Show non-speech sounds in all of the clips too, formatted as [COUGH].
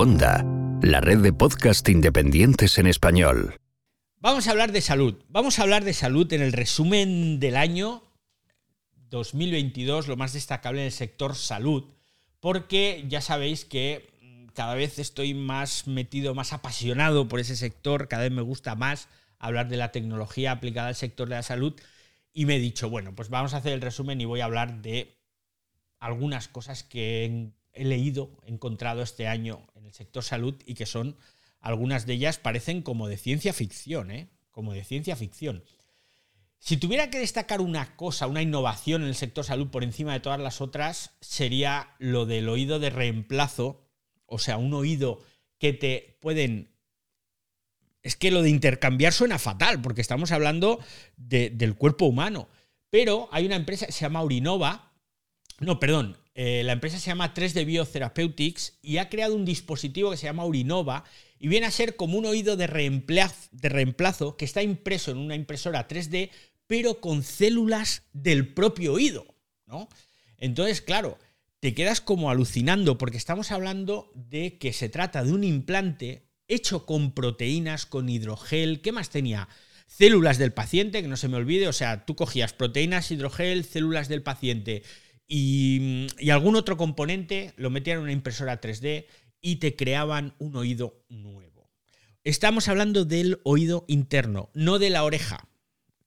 La red de podcast independientes en español. Vamos a hablar de salud. Vamos a hablar de salud en el resumen del año 2022, lo más destacable en el sector salud, porque ya sabéis que cada vez estoy más metido, más apasionado por ese sector, cada vez me gusta más hablar de la tecnología aplicada al sector de la salud y me he dicho, bueno, pues vamos a hacer el resumen y voy a hablar de algunas cosas que he leído, he encontrado este año en el sector salud y que son, algunas de ellas parecen como de ciencia ficción, ¿eh? Como de ciencia ficción. Si tuviera que destacar una cosa, una innovación en el sector salud por encima de todas las otras, sería lo del oído de reemplazo, o sea, un oído que te pueden... Es que lo de intercambiar suena fatal, porque estamos hablando del cuerpo humano. Pero hay una empresa que se llama Urinova, no, perdón, eh, la empresa se llama 3D Biotherapeutics y ha creado un dispositivo que se llama Urinova y viene a ser como un oído de reemplazo, de reemplazo que está impreso en una impresora 3D, pero con células del propio oído, ¿no? Entonces, claro, te quedas como alucinando porque estamos hablando de que se trata de un implante hecho con proteínas, con hidrogel, ¿qué más tenía? Células del paciente, que no se me olvide, o sea, tú cogías proteínas, hidrogel, células del paciente y, algún otro componente, lo metían en una impresora 3D y te creaban un oído nuevo. Estamos hablando del oído interno, no de la oreja.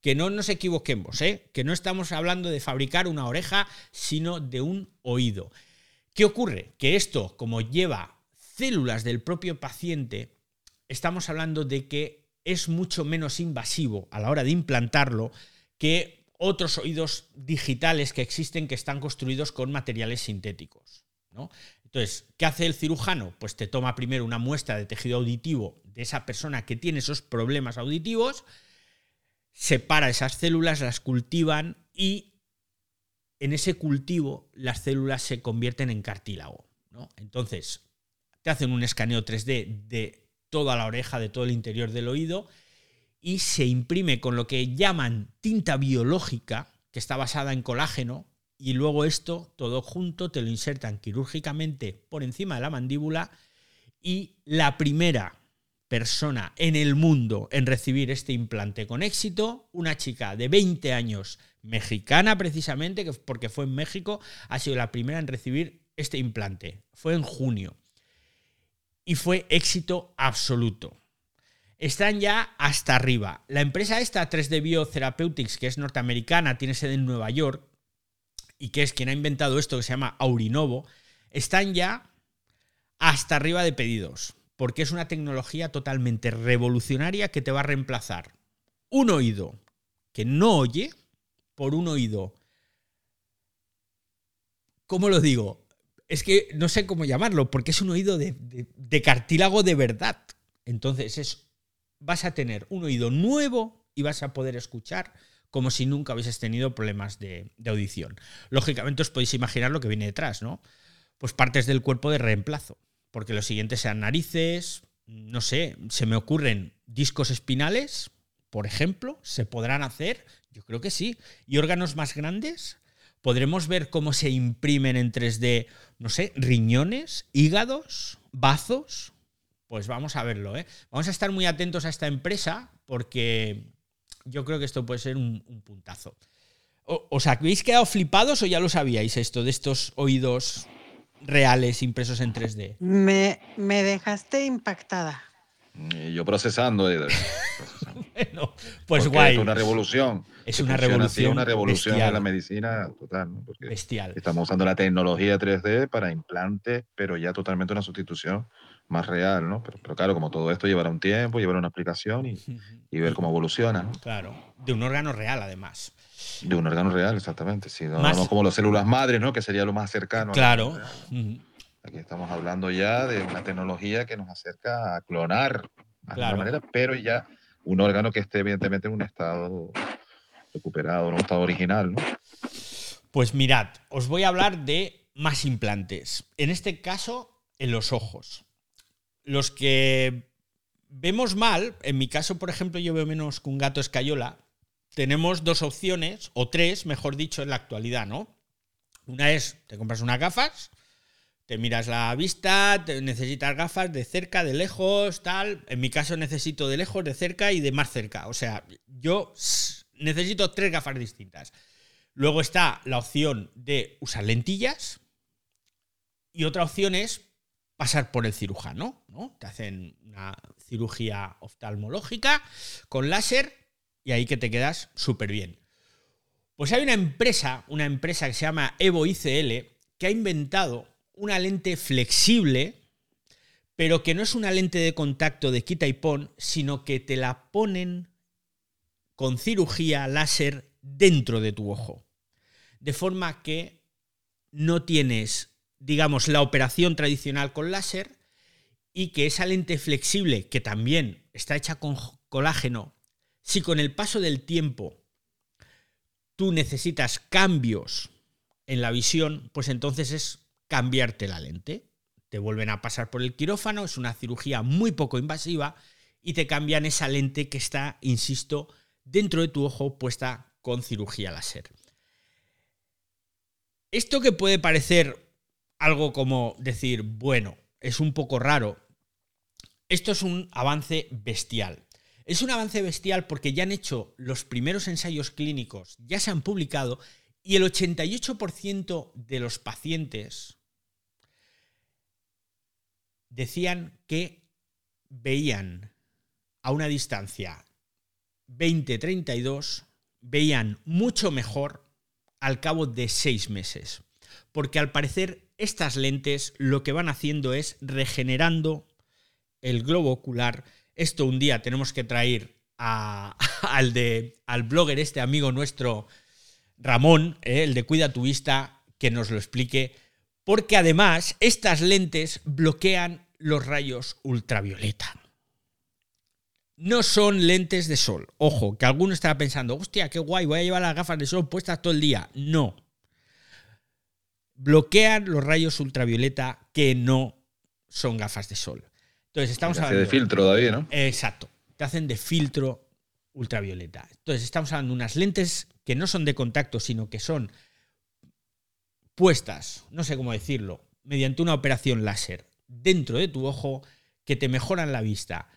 Que no nos equivoquemos, ¿eh? que no estamos hablando de fabricar una oreja, sino de un oído. ¿Qué ocurre? Que esto, como lleva células del propio paciente, estamos hablando de que es mucho menos invasivo a la hora de implantarlo que otros oídos digitales que existen que están construidos con materiales sintéticos. ¿no? Entonces, ¿qué hace el cirujano? Pues te toma primero una muestra de tejido auditivo de esa persona que tiene esos problemas auditivos, separa esas células, las cultivan y en ese cultivo las células se convierten en cartílago. ¿no? Entonces, te hacen un escaneo 3D de toda la oreja, de todo el interior del oído y se imprime con lo que llaman tinta biológica, que está basada en colágeno, y luego esto, todo junto, te lo insertan quirúrgicamente por encima de la mandíbula y la primera persona en el mundo en recibir este implante con éxito, una chica de 20 años, mexicana precisamente, porque fue en México, ha sido la primera en recibir este implante. Fue en junio. Y fue éxito absoluto están ya hasta arriba. La empresa esta, 3D Biotherapeutics, que es norteamericana, tiene sede en Nueva York, y que es quien ha inventado esto que se llama Aurinovo, están ya hasta arriba de pedidos, porque es una tecnología totalmente revolucionaria que te va a reemplazar un oído que no oye por un oído. ¿Cómo lo digo? Es que no sé cómo llamarlo, porque es un oído de, de cartílago de verdad. Entonces es vas a tener un oído nuevo y vas a poder escuchar como si nunca hubieses tenido problemas de, audición. Lógicamente os podéis imaginar lo que viene detrás, ¿no? Pues partes del cuerpo de reemplazo, porque los siguientes sean narices, no sé, se me ocurren discos espinales, por ejemplo, se podrán hacer, yo creo que sí, y órganos más grandes, podremos ver cómo se imprimen en 3D, no sé, riñones, hígados, bazos, pues vamos a verlo, ¿eh? Vamos a estar muy atentos a esta empresa porque yo creo que esto puede ser un, puntazo. O, ¿Os habéis quedado flipados o ya lo sabíais esto de estos oídos reales impresos en 3D? Me, me dejaste impactada. yo procesando. Eh, [LAUGHS] bueno, pues guay. Es una revolución. Es una revolución. una revolución en la medicina total. bestial. Estamos usando la tecnología 3D para implantes, pero ya totalmente una sustitución más real, ¿no? Pero, claro, como todo esto llevará un tiempo, llevará una aplicación [LAUGHS] y, ver cómo evoluciona. ¿no? Claro, de un órgano real además. De un órgano real, exactamente. Sí, no, como las células madres, ¿no? Que sería lo más cercano. Claro. Aquí estamos hablando ya de una tecnología que nos acerca a clonar de alguna manera, pero ya un órgano que esté evidentemente en un estado recuperado, en un estado original, ¿no? Pues mirad, os voy a hablar de más implantes. En este caso, en los ojos los que vemos mal, en mi caso, por ejemplo, yo veo menos que un gato escayola, tenemos dos opciones, o tres, mejor dicho, en la actualidad, ¿no? Una es, te compras unas gafas, te miras la vista, necesitas gafas de cerca, de lejos, tal. En mi caso necesito de lejos, de cerca y de más cerca. O sea, yo necesito tres gafas distintas. Luego está la opción de usar lentillas y otra opción es pasar por el cirujano, ¿no? Te hacen una cirugía oftalmológica con láser y ahí que te quedas súper bien. Pues hay una empresa, una empresa que se llama Evo ICL, que ha inventado una lente flexible, pero que no es una lente de contacto de quita y pon, sino que te la ponen con cirugía láser dentro de tu ojo. De forma que no tienes, digamos, la operación tradicional con láser y que esa lente flexible, que también está hecha con colágeno, si con el paso del tiempo tú necesitas cambios en la visión, pues entonces es cambiarte la lente. Te vuelven a pasar por el quirófano, es una cirugía muy poco invasiva y te cambian esa lente que está, insisto, dentro de tu ojo puesta con cirugía láser. Esto que puede parecer algo como decir, bueno, es un poco raro, esto es un avance bestial. Es un avance bestial porque ya han hecho los primeros ensayos clínicos, ya se han publicado y el 88% de los pacientes decían que veían a una distancia 20-32, veían mucho mejor al cabo de seis meses. Porque al parecer estas lentes lo que van haciendo es regenerando el globo ocular esto un día tenemos que traer [LAUGHS] al, de, al blogger, este amigo nuestro, Ramón, eh, el de Cuida tu Vista, que nos lo explique, porque además estas lentes bloquean los rayos ultravioleta. No son lentes de sol. Ojo, que alguno estará pensando, hostia, qué guay, voy a llevar las gafas de sol puestas todo el día. No. Bloquean los rayos ultravioleta que no son gafas de sol. Entonces estamos hablando. de filtro todavía, ¿no? Exacto. Te hacen de filtro ultravioleta. Entonces estamos hablando de unas lentes que no son de contacto, sino que son puestas, no sé cómo decirlo, mediante una operación láser dentro de tu ojo que te mejoran la vista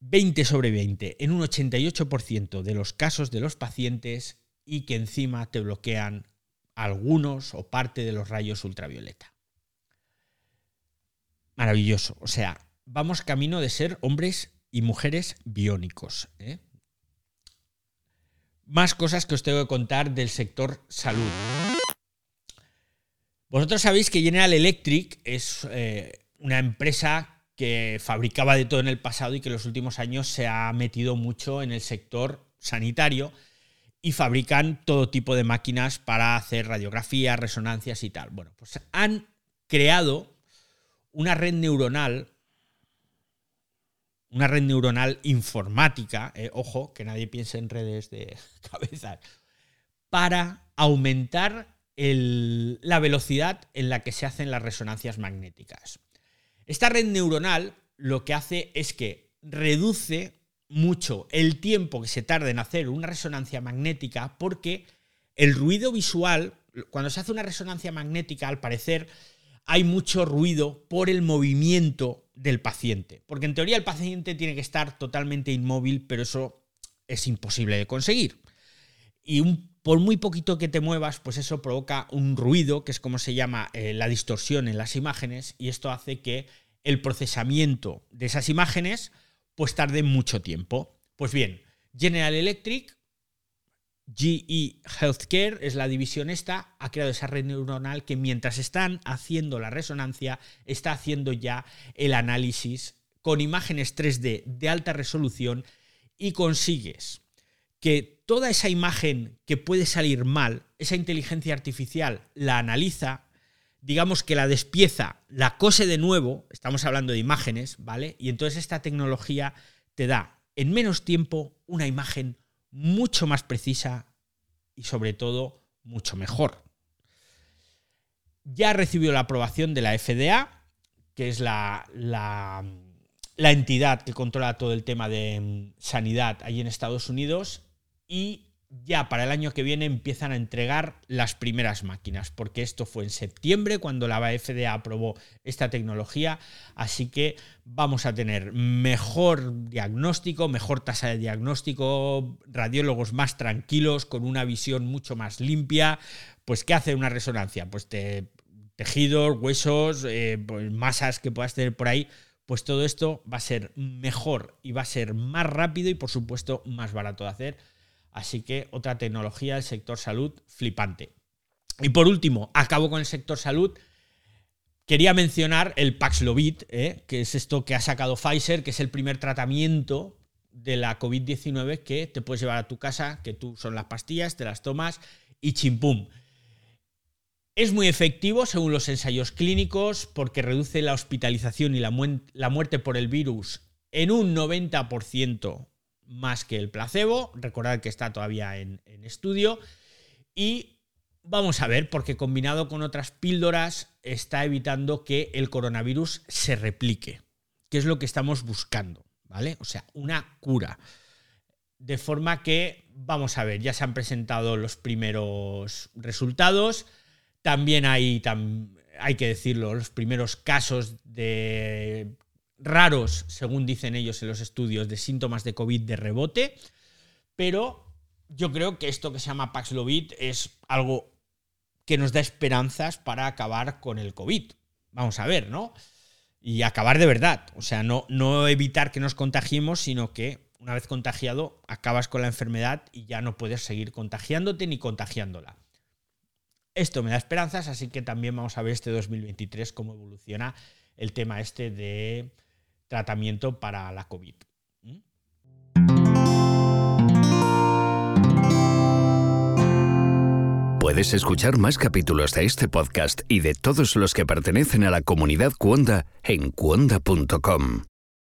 20 sobre 20 en un 88% de los casos de los pacientes y que encima te bloquean algunos o parte de los rayos ultravioleta maravilloso. O sea, vamos camino de ser hombres y mujeres biónicos. ¿eh? Más cosas que os tengo que contar del sector salud. Vosotros sabéis que General Electric es eh, una empresa que fabricaba de todo en el pasado y que en los últimos años se ha metido mucho en el sector sanitario y fabrican todo tipo de máquinas para hacer radiografías, resonancias y tal. Bueno, pues han creado una red neuronal, una red neuronal informática, eh, ojo, que nadie piense en redes de [LAUGHS] cabeza, para aumentar la velocidad en la que se hacen las resonancias magnéticas. Esta red neuronal lo que hace es que reduce mucho el tiempo que se tarda en hacer una resonancia magnética porque el ruido visual, cuando se hace una resonancia magnética, al parecer hay mucho ruido por el movimiento del paciente. Porque en teoría el paciente tiene que estar totalmente inmóvil, pero eso es imposible de conseguir. Y por muy poquito que te muevas, pues eso provoca un ruido, que es como se llama eh, la distorsión en las imágenes, y esto hace que el procesamiento de esas imágenes pues tarde mucho tiempo. Pues bien, General Electric GE Healthcare es la división esta, ha creado esa red neuronal que mientras están haciendo la resonancia, está haciendo ya el análisis con imágenes 3D de alta resolución y consigues que toda esa imagen que puede salir mal, esa inteligencia artificial la analiza, digamos que la despieza, la cose de nuevo, estamos hablando de imágenes, ¿vale? Y entonces esta tecnología te da en menos tiempo una imagen mucho más precisa y sobre todo mucho mejor. Ya recibió la aprobación de la FDA, que es la, la, entidad que controla todo el tema de mm, sanidad allí en Estados Unidos, y ya para el año que viene empiezan a entregar las primeras máquinas, porque esto fue en septiembre cuando la FDA aprobó esta tecnología, así que vamos a tener mejor diagnóstico, mejor tasa de diagnóstico, radiólogos más tranquilos, con una visión mucho más limpia. Pues, ¿qué hace una resonancia? Pues te, tejidos, huesos, eh, pues, masas que puedas tener por ahí, pues todo esto va a ser mejor y va a ser más rápido y por supuesto más barato de hacer Así que otra tecnología del sector salud flipante. Y por último, acabo con el sector salud. Quería mencionar el Paxlovid, ¿eh? que es esto que ha sacado Pfizer, que es el primer tratamiento de la COVID-19 que te puedes llevar a tu casa, que tú son las pastillas, te las tomas y chimpum. Es muy efectivo según los ensayos clínicos porque reduce la hospitalización y la, la muerte por el virus en un 90% más que el placebo. Recordad que está todavía en, estudio. Y vamos a ver, porque combinado con otras píldoras está evitando que el coronavirus se replique, que es lo que estamos buscando, ¿vale? O sea, una cura. De forma que, vamos a ver, ya se han presentado los primeros resultados. También hay, hay que decirlo, los primeros casos de raros, según dicen ellos en los estudios, de síntomas de COVID de rebote, pero yo creo que esto que se llama Paxlovid es algo que nos da esperanzas para acabar con el COVID. Vamos a ver, ¿no? Y acabar de verdad. O sea, no, no evitar que nos contagiemos, sino que una vez contagiado acabas con la enfermedad y ya no puedes seguir contagiándote ni contagiándola. Esto me da esperanzas, así que también vamos a ver este 2023 cómo evoluciona el tema este de tratamiento para la COVID. Puedes escuchar más capítulos de este podcast y de todos los que pertenecen a la comunidad Cuonda en cuonda.com.